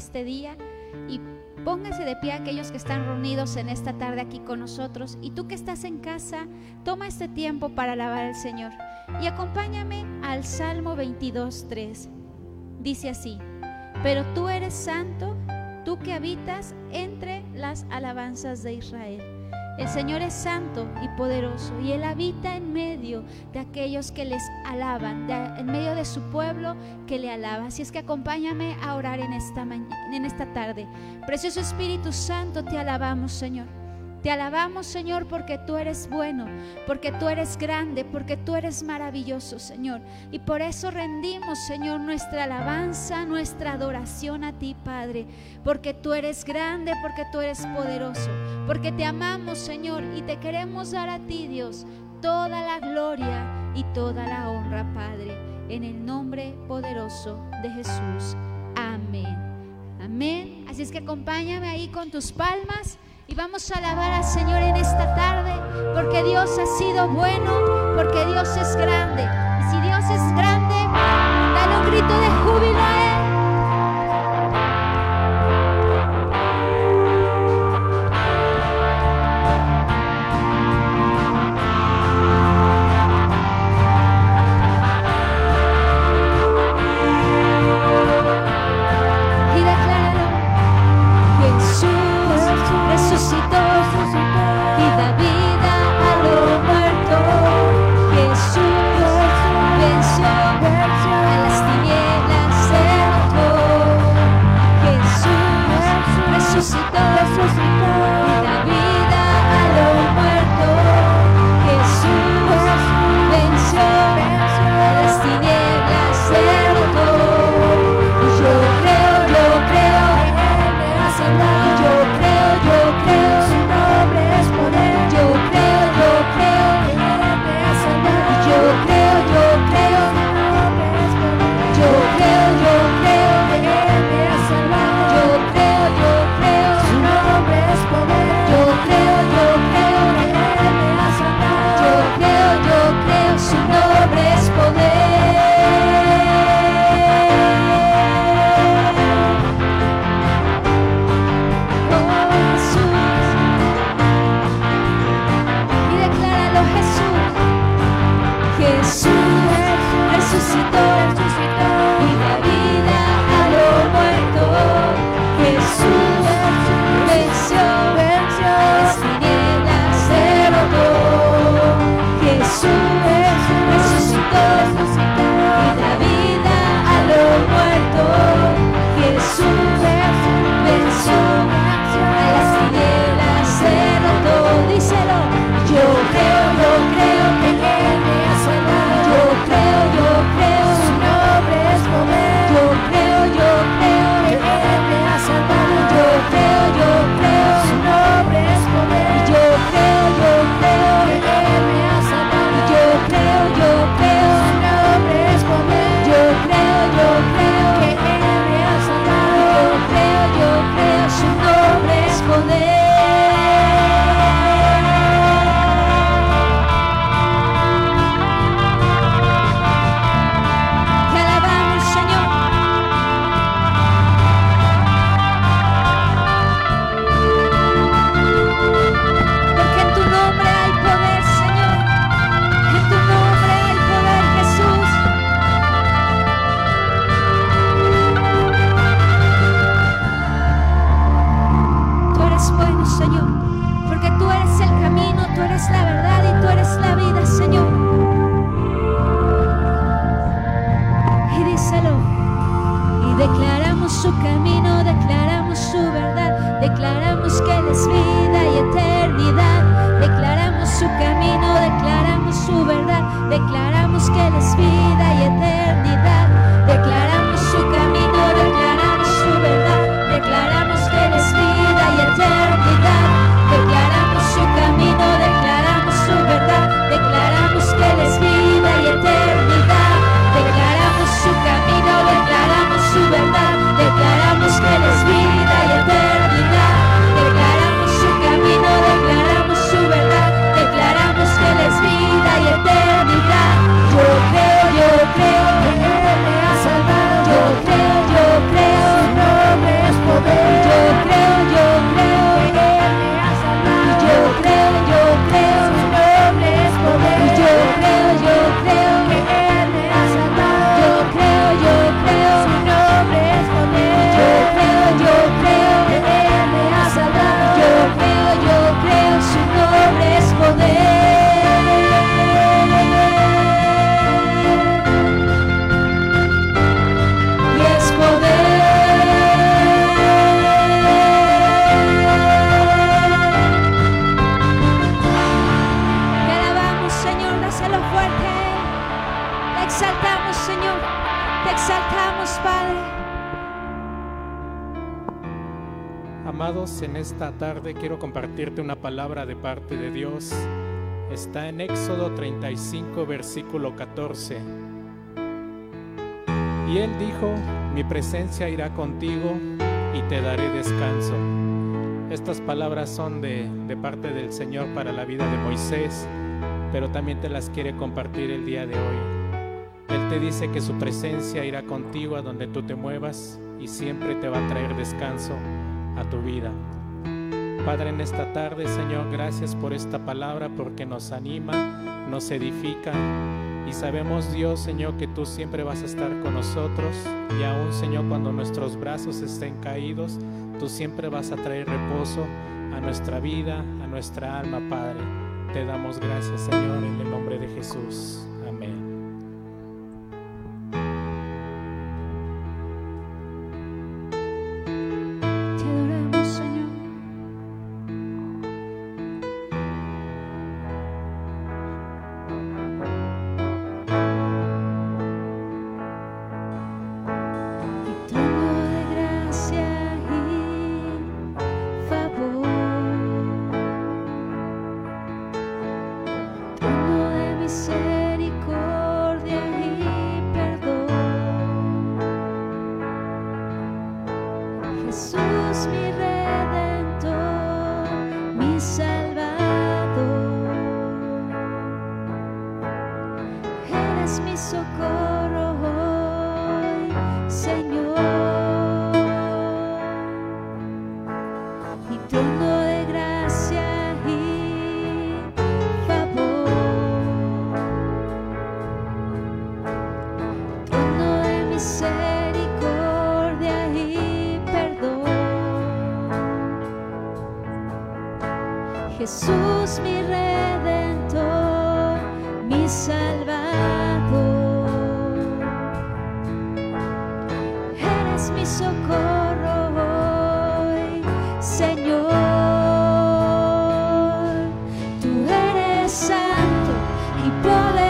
este día y pónganse de pie aquellos que están reunidos en esta tarde aquí con nosotros y tú que estás en casa, toma este tiempo para alabar al Señor y acompáñame al Salmo 22.3. Dice así, pero tú eres santo, tú que habitas entre las alabanzas de Israel. El Señor es santo y poderoso y Él habita en medio de aquellos que les alaban, en medio de su pueblo que le alaba. Así es que acompáñame a orar en esta, en esta tarde. Precioso Espíritu Santo, te alabamos, Señor. Te alabamos, Señor, porque tú eres bueno, porque tú eres grande, porque tú eres maravilloso, Señor. Y por eso rendimos, Señor, nuestra alabanza, nuestra adoración a ti, Padre, porque tú eres grande, porque tú eres poderoso, porque te amamos, Señor, y te queremos dar a ti, Dios, toda la gloria y toda la honra, Padre, en el nombre poderoso de Jesús. Amén. Amén. Así es que acompáñame ahí con tus palmas. Y vamos a alabar al Señor en esta tarde, porque Dios ha sido bueno, porque Dios es grande. Y si Dios es grande, dale un grito de júbilo Amados, en esta tarde quiero compartirte una palabra de parte de Dios. Está en Éxodo 35, versículo 14. Y él dijo, mi presencia irá contigo y te daré descanso. Estas palabras son de, de parte del Señor para la vida de Moisés, pero también te las quiere compartir el día de hoy. Él te dice que su presencia irá contigo a donde tú te muevas y siempre te va a traer descanso a tu vida. Padre, en esta tarde, Señor, gracias por esta palabra porque nos anima, nos edifica y sabemos, Dios, Señor, que tú siempre vas a estar con nosotros y aún, Señor, cuando nuestros brazos estén caídos, tú siempre vas a traer reposo a nuestra vida, a nuestra alma, Padre. Te damos gracias, Señor, en el nombre de Jesús. Ball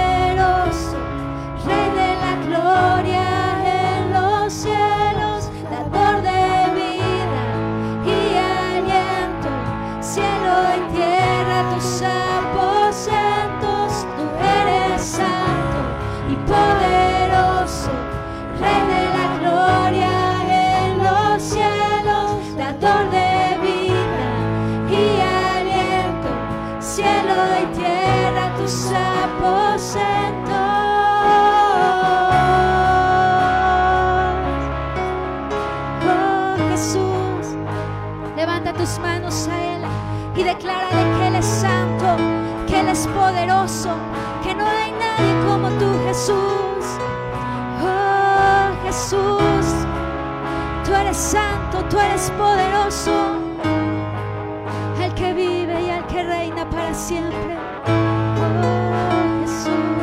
poderoso, al que vive y al que reina para siempre. Oh Jesús.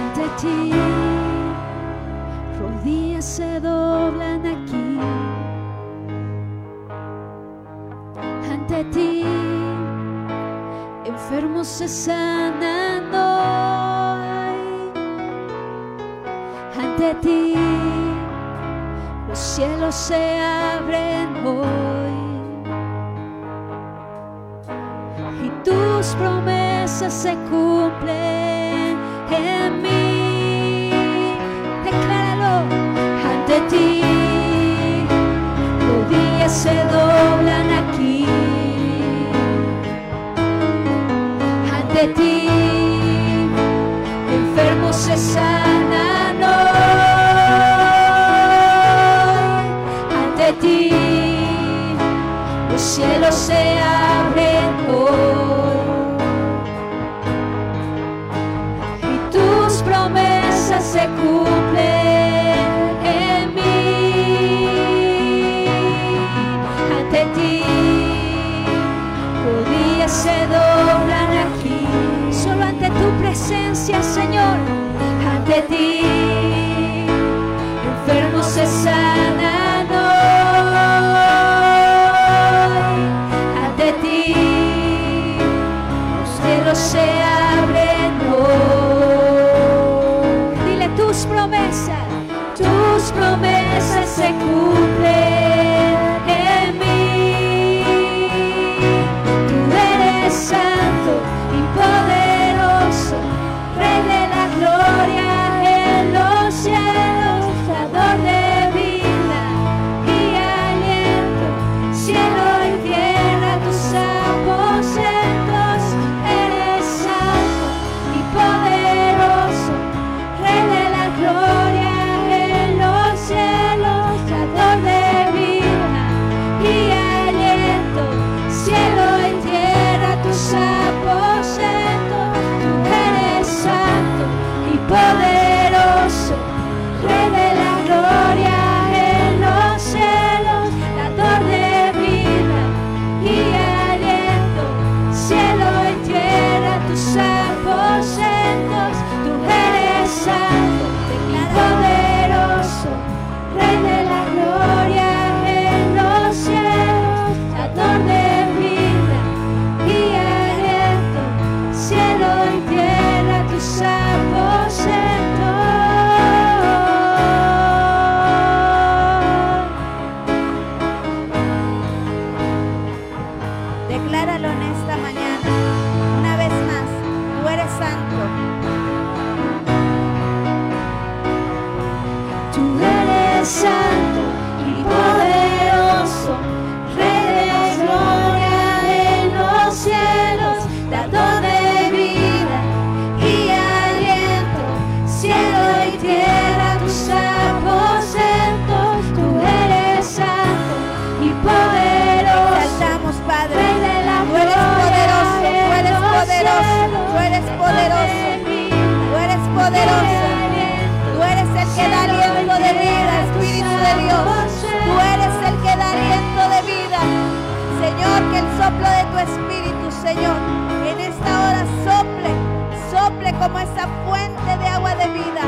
Ante ti, rodillas se doblan aquí. Ante ti, enfermos se sanan. Ante ti, los cielos se abren hoy. Y tus promesas se cumplen en mí. Decláralo ante ti. Rodillas se doblan aquí. Ante ti. Cielos se abren hoy. Y tus promesas se cumplen en mí. Ante ti, rodillas se doblan aquí. Solo ante tu presencia, Señor. Ante ti, soplo de tu Espíritu, Señor, en esta hora sople, sople como esa fuente de agua de vida,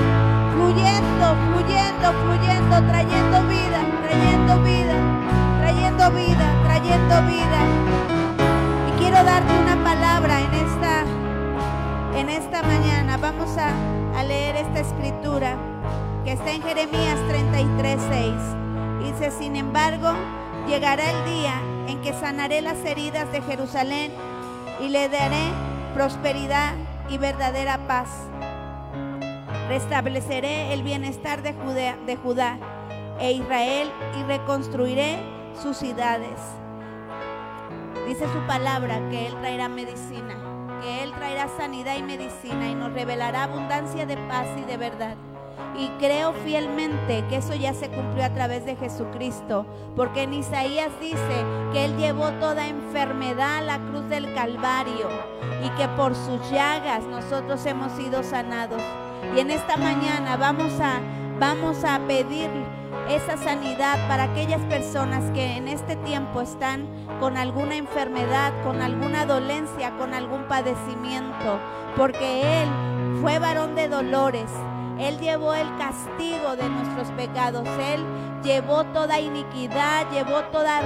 fluyendo, fluyendo, fluyendo, trayendo vida, trayendo vida, trayendo vida, trayendo vida. Y quiero darte una palabra en esta en esta mañana vamos a, a leer esta escritura que está en Jeremías 33, 6. Dice, sin embargo, llegará el día en que sanaré las heridas de Jerusalén y le daré prosperidad y verdadera paz. Restableceré el bienestar de Judea, de Judá e Israel y reconstruiré sus ciudades. Dice su palabra que Él traerá medicina, que Él traerá sanidad y medicina y nos revelará abundancia de paz y de verdad. Y creo fielmente que eso ya se cumplió a través de Jesucristo, porque en Isaías dice que Él llevó toda enfermedad a la cruz del Calvario y que por sus llagas nosotros hemos sido sanados. Y en esta mañana vamos a, vamos a pedir esa sanidad para aquellas personas que en este tiempo están con alguna enfermedad, con alguna dolencia, con algún padecimiento, porque Él fue varón de dolores. Él llevó el castigo de nuestros pecados. Él llevó toda iniquidad, llevó toda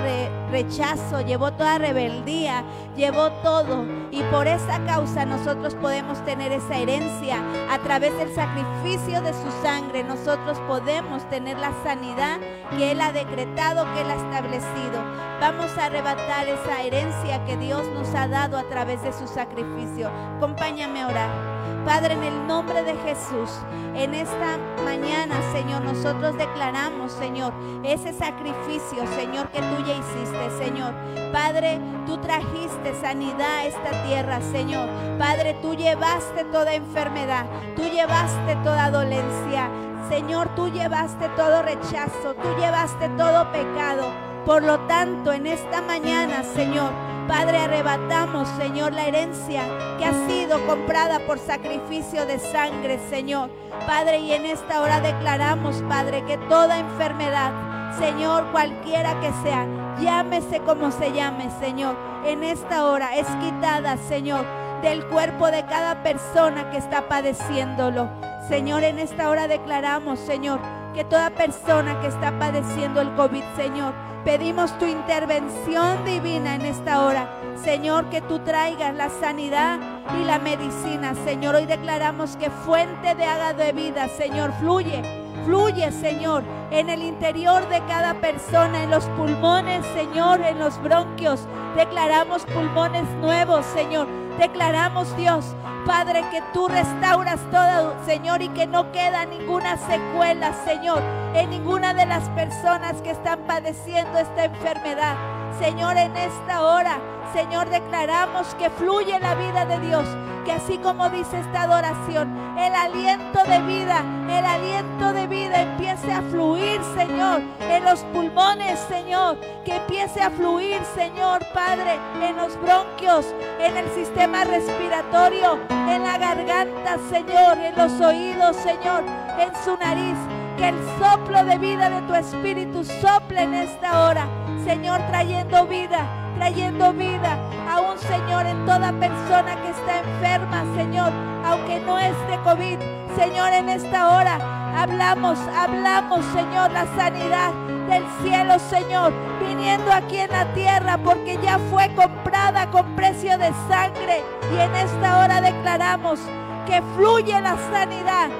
rechazo, llevó toda rebeldía, llevó todo. Y por esa causa nosotros podemos tener esa herencia. A través del sacrificio de su sangre nosotros podemos tener la sanidad que Él ha decretado, que Él ha establecido. Vamos a arrebatar esa herencia que Dios nos ha dado a través de su sacrificio. Acompáñame a orar. Padre, en el nombre de Jesús, en esta mañana, Señor, nosotros declaramos, Señor, ese sacrificio, Señor, que tú ya hiciste, Señor. Padre, tú trajiste sanidad a esta tierra, Señor. Padre, tú llevaste toda enfermedad, tú llevaste toda dolencia. Señor, tú llevaste todo rechazo, tú llevaste todo pecado. Por lo tanto, en esta mañana, Señor, Padre, arrebatamos, Señor, la herencia que ha sido comprada por sacrificio de sangre, Señor. Padre, y en esta hora declaramos, Padre, que toda enfermedad, Señor, cualquiera que sea, llámese como se llame, Señor, en esta hora es quitada, Señor, del cuerpo de cada persona que está padeciéndolo. Señor, en esta hora declaramos, Señor, que toda persona que está padeciendo el COVID, Señor, Pedimos tu intervención divina en esta hora. Señor, que tú traigas la sanidad y la medicina. Señor, hoy declaramos que fuente de haga de vida, Señor, fluye. Fluye, Señor, en el interior de cada persona, en los pulmones, Señor, en los bronquios. Declaramos pulmones nuevos, Señor. Declaramos, Dios, Padre, que tú restauras todo, Señor, y que no queda ninguna secuela, Señor, en ninguna de las personas que están padeciendo esta enfermedad. Señor, en esta hora, Señor, declaramos que fluye la vida de Dios, que así como dice esta adoración, el aliento de vida, el aliento de vida empiece a fluir, Señor, en los pulmones, Señor, que empiece a fluir, Señor, Padre, en los bronquios, en el sistema respiratorio, en la garganta, Señor, en los oídos, Señor, en su nariz. Que el soplo de vida de tu Espíritu sople en esta hora, Señor, trayendo vida trayendo vida a un Señor en toda persona que está enferma, Señor, aunque no es de COVID. Señor, en esta hora hablamos, hablamos, Señor, la sanidad del cielo, Señor, viniendo aquí en la tierra porque ya fue comprada con precio de sangre. Y en esta hora declaramos que fluye la sanidad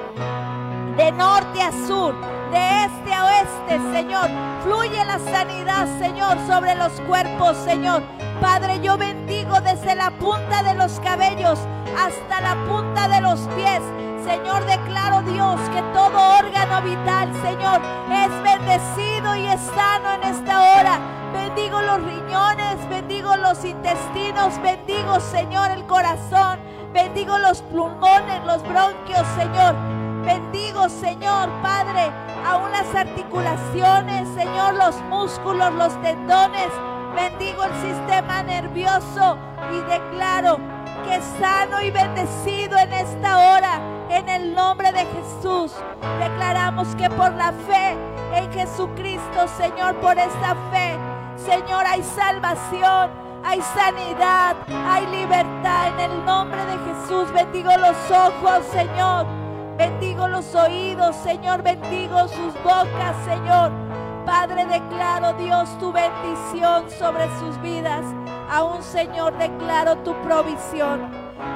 de norte a sur de este a oeste, Señor. Fluye la sanidad, Señor, sobre los cuerpos, Señor. Padre, yo bendigo desde la punta de los cabellos hasta la punta de los pies. Señor, declaro Dios que todo órgano vital, Señor, es bendecido y es sano en esta hora. Bendigo los riñones, bendigo los intestinos, bendigo, Señor, el corazón, bendigo los pulmones, los bronquios, Señor. Articulaciones, Señor, los músculos, los tendones. Bendigo el sistema nervioso y declaro que sano y bendecido en esta hora. En el nombre de Jesús, declaramos que por la fe en Jesucristo, Señor, por esta fe, Señor, hay salvación, hay sanidad, hay libertad. En el nombre de Jesús, bendigo los ojos, Señor Bendigo los oídos, Señor. Bendigo sus bocas, Señor. Padre, declaro, Dios, tu bendición sobre sus vidas. Aún, Señor, declaro tu provisión.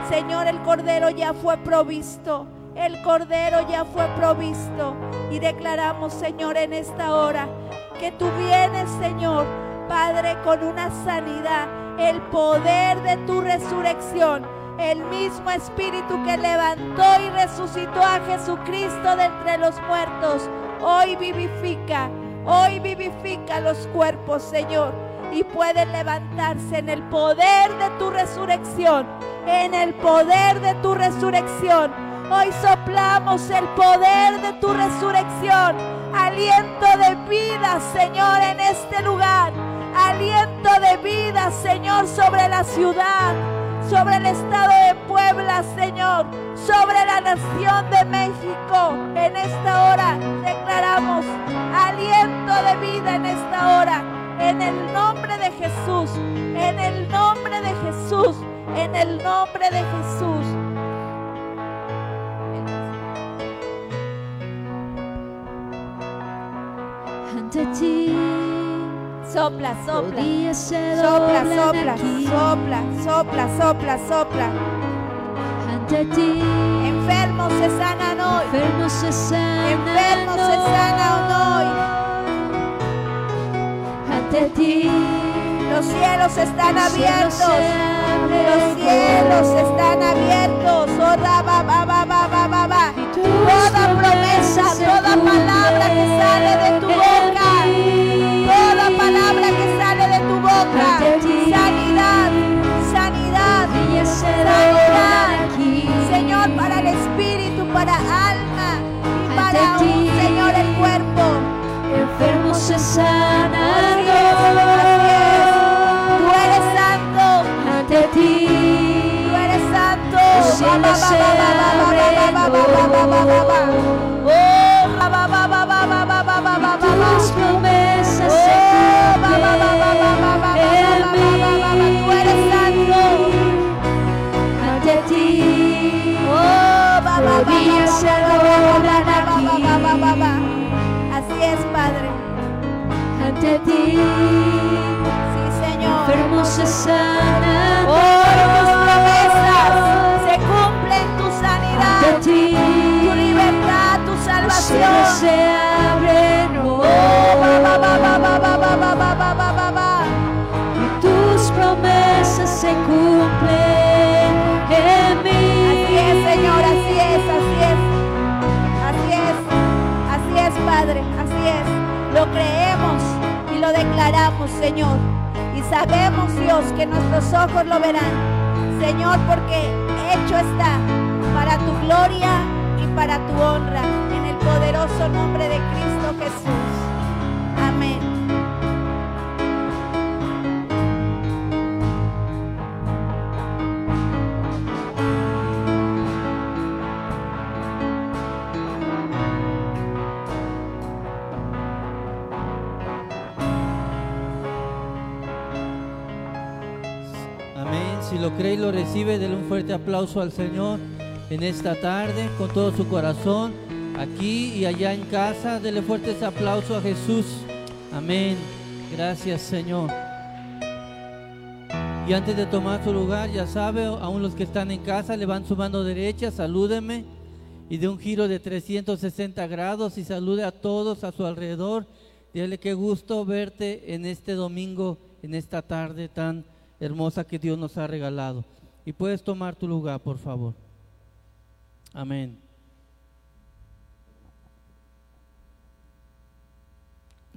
Señor, el Cordero ya fue provisto. El Cordero ya fue provisto. Y declaramos, Señor, en esta hora que tú vienes, Señor, Padre, con una sanidad, el poder de tu resurrección el mismo Espíritu que levantó y resucitó a Jesucristo de entre los muertos, hoy vivifica, hoy vivifica los cuerpos, Señor, y pueden levantarse en el poder de tu resurrección, en el poder de tu resurrección. Hoy soplamos el poder de tu resurrección, aliento de vida, Señor, en este lugar, aliento de vida, Señor, sobre la ciudad sobre el estado de Puebla, Señor, sobre la nación de México. En esta hora declaramos aliento de vida en esta hora, en el nombre de Jesús, en el nombre de Jesús, en el nombre de Jesús. Ante ti. Sopla, sopla. Sopla, sopla, sopla, sopla, sopla, sopla. ante ti. Enfermos se sanan hoy. Enfermos se sanan Enfermos se sanan hoy. ante ti. Los cielos están abiertos. Los cielos están abiertos. Oh, ba, ba, ba, ba, ba, ba, Toda promesa, toda palabra que sale de tu boca. babá. cielos se abren, oh, y tus promesas se cumplen en mí. Así es, Señor, así es, así es, así es, así es, Padre, así es. Lo creemos y lo declaramos, Señor. Y sabemos, Dios, que nuestros ojos lo verán, Señor, porque hecho está para tu gloria y para tu honra. Poderoso nombre de Cristo Jesús. Amén. Amén. Si lo cree y lo recibe, denle un fuerte aplauso al Señor en esta tarde con todo su corazón. Aquí y allá en casa, denle fuertes aplausos a Jesús. Amén. Gracias, Señor. Y antes de tomar su lugar, ya sabe, aún los que están en casa, levanten su mano derecha, salúdeme y de un giro de 360 grados y salude a todos a su alrededor. Dile qué gusto verte en este domingo, en esta tarde tan hermosa que Dios nos ha regalado. Y puedes tomar tu lugar, por favor. Amén.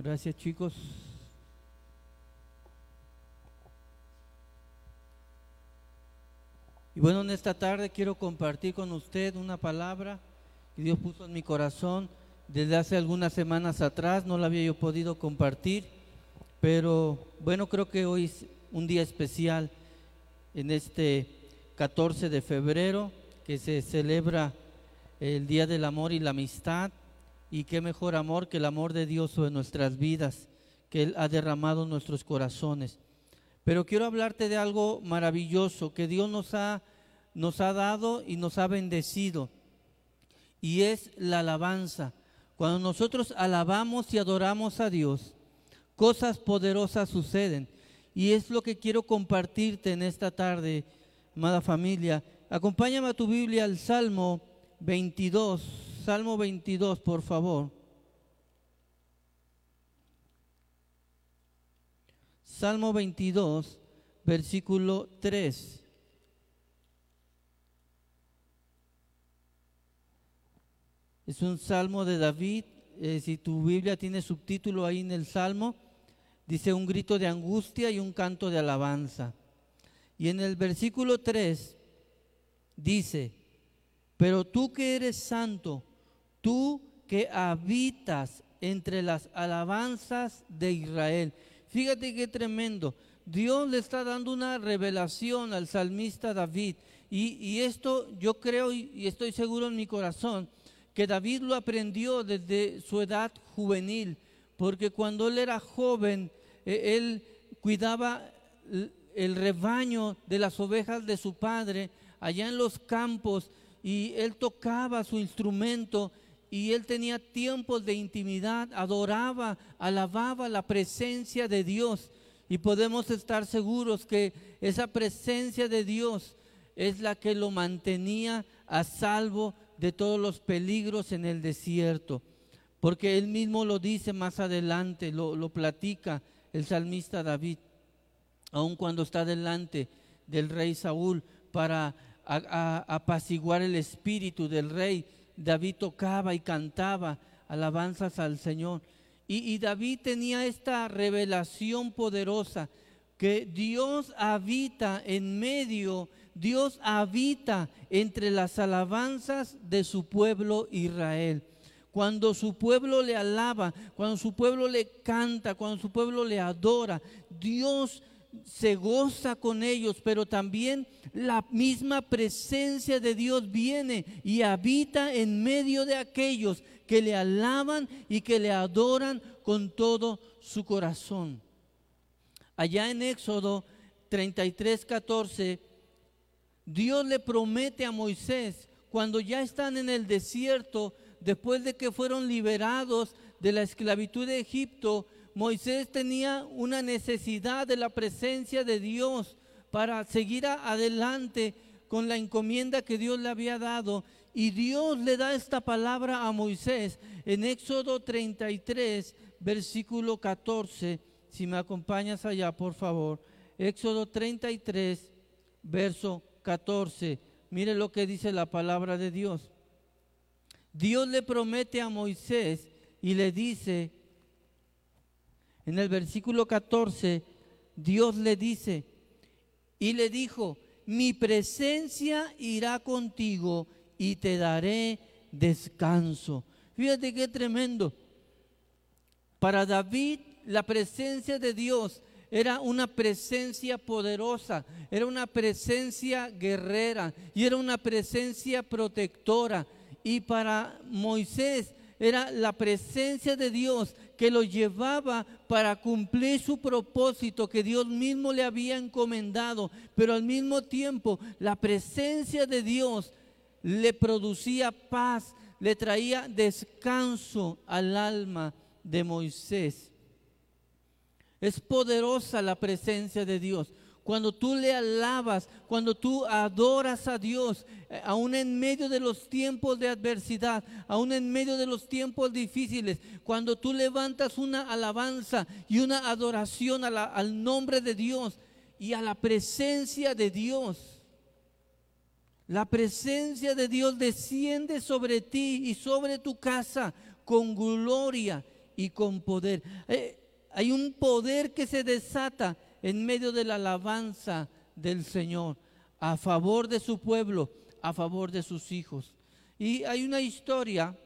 Gracias, chicos. Y bueno, en esta tarde quiero compartir con usted una palabra que Dios puso en mi corazón desde hace algunas semanas atrás. No la había yo podido compartir, pero bueno, creo que hoy es un día especial en este 14 de febrero que se celebra el Día del Amor y la Amistad. Y qué mejor amor que el amor de Dios sobre nuestras vidas, que Él ha derramado en nuestros corazones. Pero quiero hablarte de algo maravilloso que Dios nos ha, nos ha dado y nos ha bendecido. Y es la alabanza. Cuando nosotros alabamos y adoramos a Dios, cosas poderosas suceden. Y es lo que quiero compartirte en esta tarde, amada familia. Acompáñame a tu Biblia al Salmo 22. Salmo 22, por favor. Salmo 22, versículo 3. Es un salmo de David. eh, si tu Biblia tiene subtítulo ahí en el salmo, dice un grito de angustia y un canto de alabanza. Y en el versículo 3 dice, pero tú que eres santo, tú que habitas entre las alabanzas de Israel. Fíjate qué tremendo. Dios le está dando una revelación al salmista David. Y, y esto yo creo y, estoy seguro en mi corazón que David lo aprendió desde su edad juvenil. Porque cuando él era joven, eh, él cuidaba el rebaño de las ovejas de su padre allá en los campos y él tocaba su instrumento y él tenía tiempos de intimidad, adoraba, alababa la presencia de Dios. Y podemos estar seguros que esa presencia de Dios es la que lo mantenía a salvo de todos los peligros en el desierto. Porque él mismo lo dice más adelante, lo, lo platica el salmista David, aun cuando está delante del rey Saúl para apaciguar el espíritu del rey. David tocaba y cantaba alabanzas al Señor. Y, David tenía esta revelación poderosa que Dios habita en medio, Dios habita entre las alabanzas de su pueblo Israel. Cuando su pueblo le alaba, cuando su pueblo le canta, cuando su pueblo le adora, Dios se goza con ellos, pero también la misma presencia de Dios viene y habita en medio de aquellos que le alaban y que le adoran con todo su corazón. Allá en Éxodo 33, 14, Dios le promete a Moisés, cuando ya están en el desierto, después de que fueron liberados de la esclavitud de Egipto, Moisés tenía una necesidad de la presencia de Dios para seguir adelante con la encomienda que Dios le había dado. Y Dios le da esta palabra a Moisés en Éxodo 33, versículo 14. Si me acompañas allá, por favor. Éxodo 33, verso 14. Mire lo que dice la palabra de Dios. Dios le promete a Moisés y le dice, en el versículo 14, Dios le dice, y le dijo, mi presencia irá contigo y te daré descanso. Fíjate qué tremendo. Para David la presencia de Dios era una presencia poderosa, era una presencia guerrera y era una presencia protectora. Y para Moisés era la presencia de Dios que lo llevaba para cumplir su propósito que Dios mismo le había encomendado, pero al mismo tiempo la presencia de Dios le producía paz, le traía descanso al alma de Moisés. Es poderosa la presencia de Dios cuando tú le alabas, cuando tú adoras a Dios, eh, aún en medio de los tiempos de adversidad, aún en medio de los tiempos difíciles, cuando tú levantas una alabanza y una adoración al nombre de Dios y a la presencia de Dios. La presencia de Dios desciende sobre ti y sobre tu casa con gloria y con poder. Eh, hay un poder que se desata en medio de la alabanza del Señor, a favor de su pueblo, a favor de sus hijos. Y hay una historia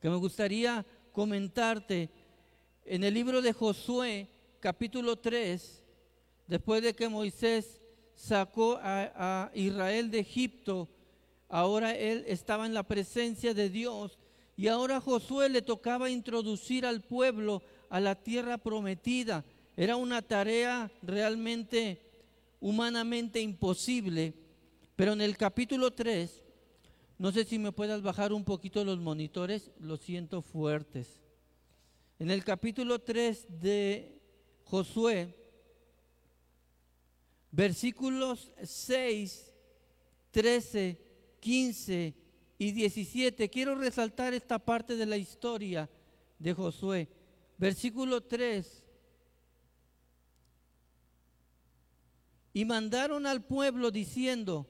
que me gustaría comentarte en el libro de Josué, capítulo 3, después de que Moisés sacó a, Israel de Egipto, ahora él estaba en la presencia de Dios y ahora a Josué le tocaba introducir al pueblo a la tierra prometida. Era una tarea realmente humanamente imposible, pero en el capítulo 3, no sé si me puedas bajar un poquito los monitores, lo siento fuertes. En el capítulo 3 de Josué, versículos 6, 13, 15 y 17, quiero resaltar esta parte de la historia de Josué. Versículo 3 Y mandaron al pueblo diciendo,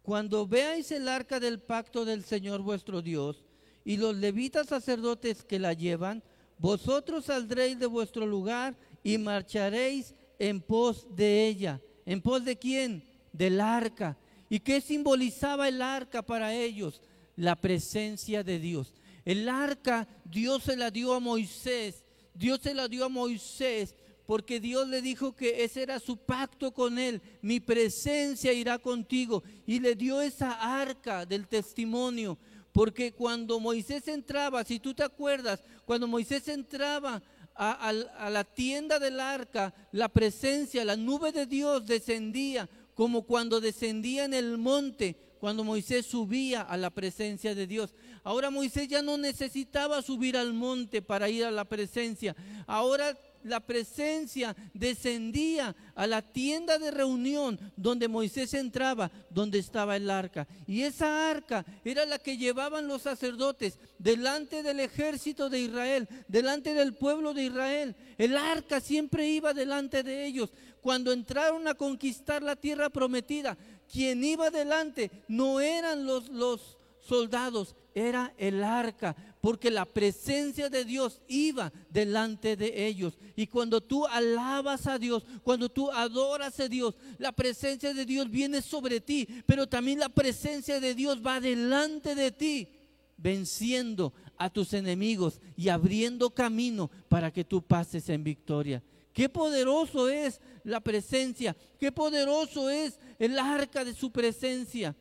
cuando veáis el arca del pacto del Señor vuestro Dios y los levitas sacerdotes que la llevan, vosotros saldréis de vuestro lugar y marcharéis en pos de ella. ¿En pos de quién? Del arca. ¿Y qué simbolizaba el arca para ellos? La presencia de Dios. El arca Dios se la dio a Moisés. Dios se la dio a Moisés porque Dios le dijo que ese era su pacto con él, mi presencia irá contigo. Y le dio esa arca del testimonio, porque cuando Moisés entraba, si tú te acuerdas, cuando Moisés entraba a, la tienda del arca, la presencia, la nube de Dios descendía como cuando descendía en el monte cuando Moisés subía a la presencia de Dios. Ahora Moisés ya no necesitaba subir al monte para ir a la presencia. Ahora la presencia descendía a la tienda de reunión donde Moisés entraba, donde estaba el arca. Y esa arca era la que llevaban los sacerdotes delante del ejército de Israel, delante del pueblo de Israel. El arca siempre iba delante de ellos. Cuando entraron a conquistar la tierra prometida, quien iba delante no eran los, los soldados, era el arca, porque la presencia de Dios iba delante de ellos. Y cuando tú alabas a Dios, cuando tú adoras a Dios, la presencia de Dios viene sobre ti, pero también la presencia de Dios va delante de ti, venciendo a tus enemigos y abriendo camino para que tú pases en victoria. Qué poderoso es la presencia, qué poderoso es el arca de su presencia.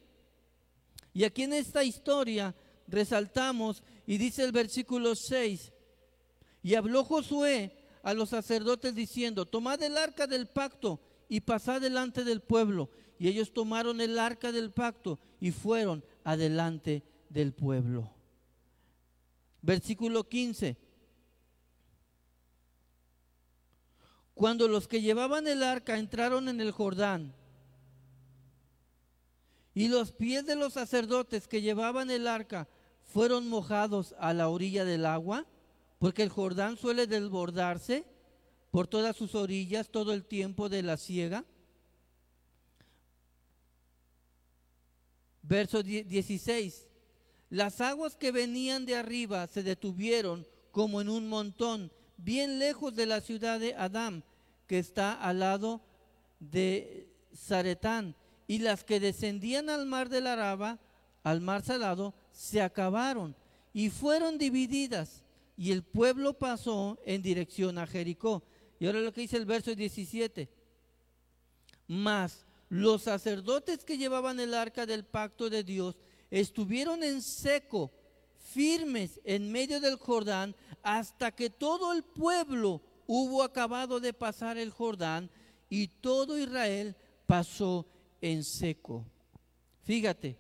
Y aquí en esta historia resaltamos y dice el versículo 6, y habló Josué a los sacerdotes diciendo, tomad el arca del pacto y pasad delante del pueblo. Y ellos tomaron el arca del pacto y fueron adelante del pueblo. Versículo 15. Cuando los que llevaban el arca entraron en el Jordán, y los pies de los sacerdotes que llevaban el arca fueron mojados a la orilla del agua, porque el Jordán suele desbordarse por todas sus orillas todo el tiempo de la siega. Verso 16. Las aguas que venían de arriba se detuvieron como en un montón, bien lejos de la ciudad de Adán, que está al lado de Zaretán y las que descendían al mar del Araba, al mar salado, se acabaron y fueron divididas. Y el pueblo pasó en dirección a Jericó. Y ahora lo que dice el verso 17. Mas los sacerdotes que llevaban el arca del pacto de Dios estuvieron en seco, firmes en medio del Jordán, hasta que todo el pueblo hubo acabado de pasar el Jordán y todo Israel pasó en seco. Fíjate,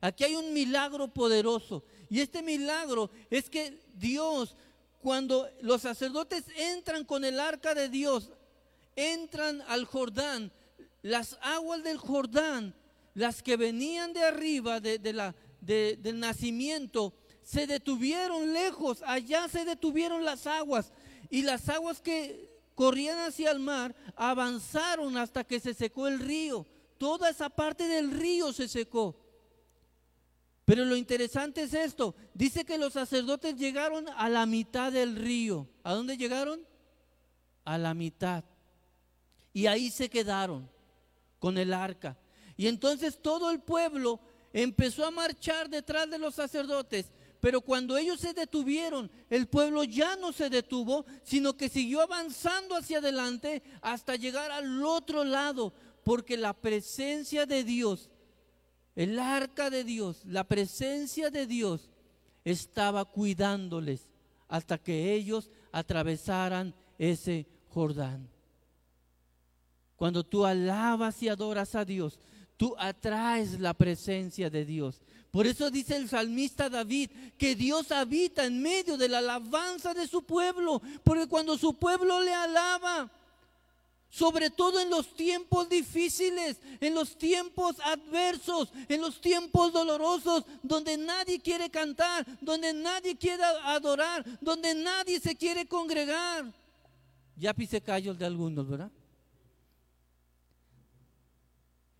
aquí hay un milagro poderoso. Y este milagro es que Dios, cuando los sacerdotes entran con el arca de Dios, entran al Jordán, las aguas del Jordán, las que venían de arriba de, del nacimiento, se detuvieron lejos, allá se detuvieron las aguas. Y las aguas que corrían hacia el mar avanzaron hasta que se secó el río toda esa parte del río se secó. Pero lo interesante es esto. Dice que los sacerdotes llegaron a la mitad del río. ¿A dónde llegaron? A la mitad. Y ahí se quedaron con el arca. Y entonces todo el pueblo empezó a marchar detrás de los sacerdotes. Pero cuando ellos se detuvieron, el pueblo ya no se detuvo, sino que siguió avanzando hacia adelante hasta llegar al otro lado, porque la presencia de Dios, el arca de Dios, la presencia de Dios estaba cuidándoles hasta que ellos atravesaran ese Jordán. Cuando tú alabas y adoras a Dios, tú atraes la presencia de Dios. Por eso dice el salmista David que Dios habita en medio de la alabanza de su pueblo, porque cuando su pueblo le alaba, sobre todo en los tiempos difíciles, en los tiempos adversos, en los tiempos dolorosos, donde nadie quiere cantar, donde nadie quiere adorar, donde nadie se quiere congregar. Ya pise callos de algunos, ¿verdad?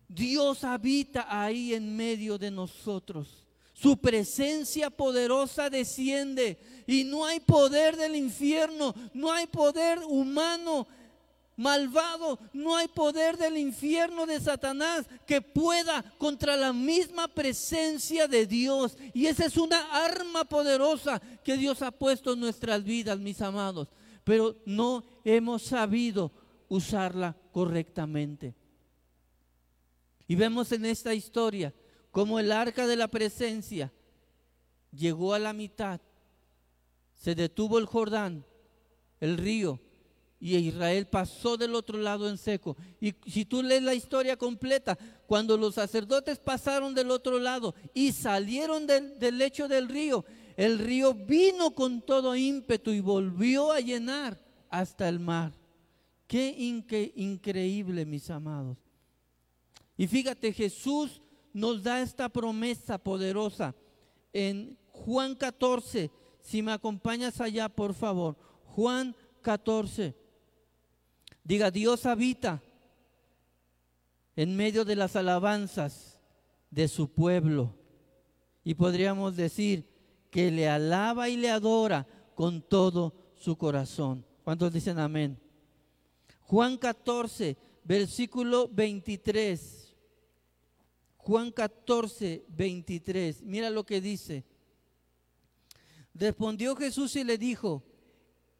Dios habita ahí en medio de nosotros. Su presencia poderosa desciende y no hay poder del infierno, no hay poder humano malvado, no hay poder del infierno de Satanás que pueda contra la misma presencia de Dios. Y esa es una arma poderosa que Dios ha puesto en nuestras vidas, mis amados. Pero no hemos sabido usarla correctamente. Y vemos en esta historia como el arca de la presencia llegó a la mitad, se detuvo el Jordán, el río, y Israel pasó del otro lado en seco. Y si tú lees la historia completa, cuando los sacerdotes pasaron del otro lado y salieron del, lecho del río, el río vino con todo ímpetu y volvió a llenar hasta el mar. Qué increíble, mis amados. Y fíjate, Jesús nos da esta promesa poderosa en Juan 14. Si me acompañas allá, por favor. Juan 14. Diga, Dios habita en medio de las alabanzas de su pueblo. Y podríamos decir que le alaba y le adora con todo su corazón. ¿Cuántos dicen amén? Juan 14, versículo 23. Juan 14, 23. Mira lo que dice. Respondió Jesús y le dijo,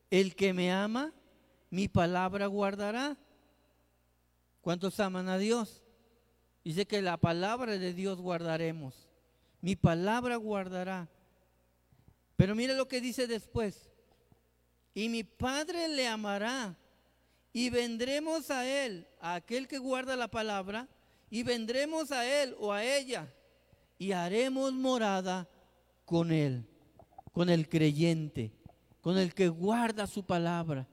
el que me ama, mi palabra guardará. ¿Cuántos aman a Dios? Dice que la palabra de Dios guardaremos. Mi palabra guardará. Pero mire lo que dice después. Y mi Padre le amará. Y vendremos a Él, a aquel que guarda la palabra, y vendremos a Él o a ella, y haremos morada con Él, con el creyente, con el que guarda su palabra.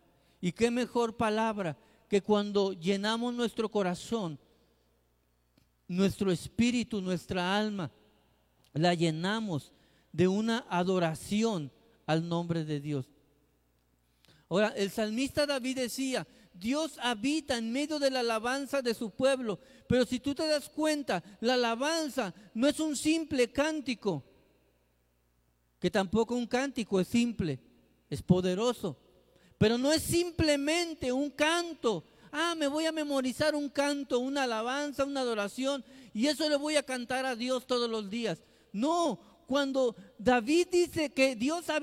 Y qué mejor palabra que cuando llenamos nuestro corazón, nuestro espíritu, nuestra alma, la llenamos de una adoración al nombre de Dios. Ahora, el salmista David decía, Dios habita en medio de la alabanza de su pueblo, pero si tú te das cuenta, la alabanza no es un simple cántico, que tampoco un cántico es simple, es poderoso, pero no es simplemente un canto. Ah, me voy a memorizar un canto, una alabanza, una adoración, y eso le voy a cantar a Dios todos los días. No, cuando David dice que Dios habita